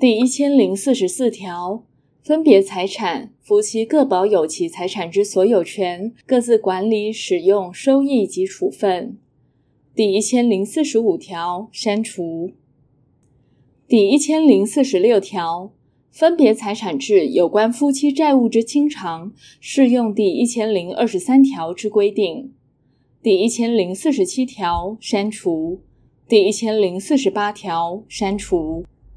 第一千零四十四条分别财产夫妻各保有其财产之所有权各自管理使用收益及处分。第一千零四十五条删除。第一千零四十六条分别财产制有关夫妻债务之清偿适用第一千零二十三条之规定。第一千零四十七条删除。第一千零四十八条删除。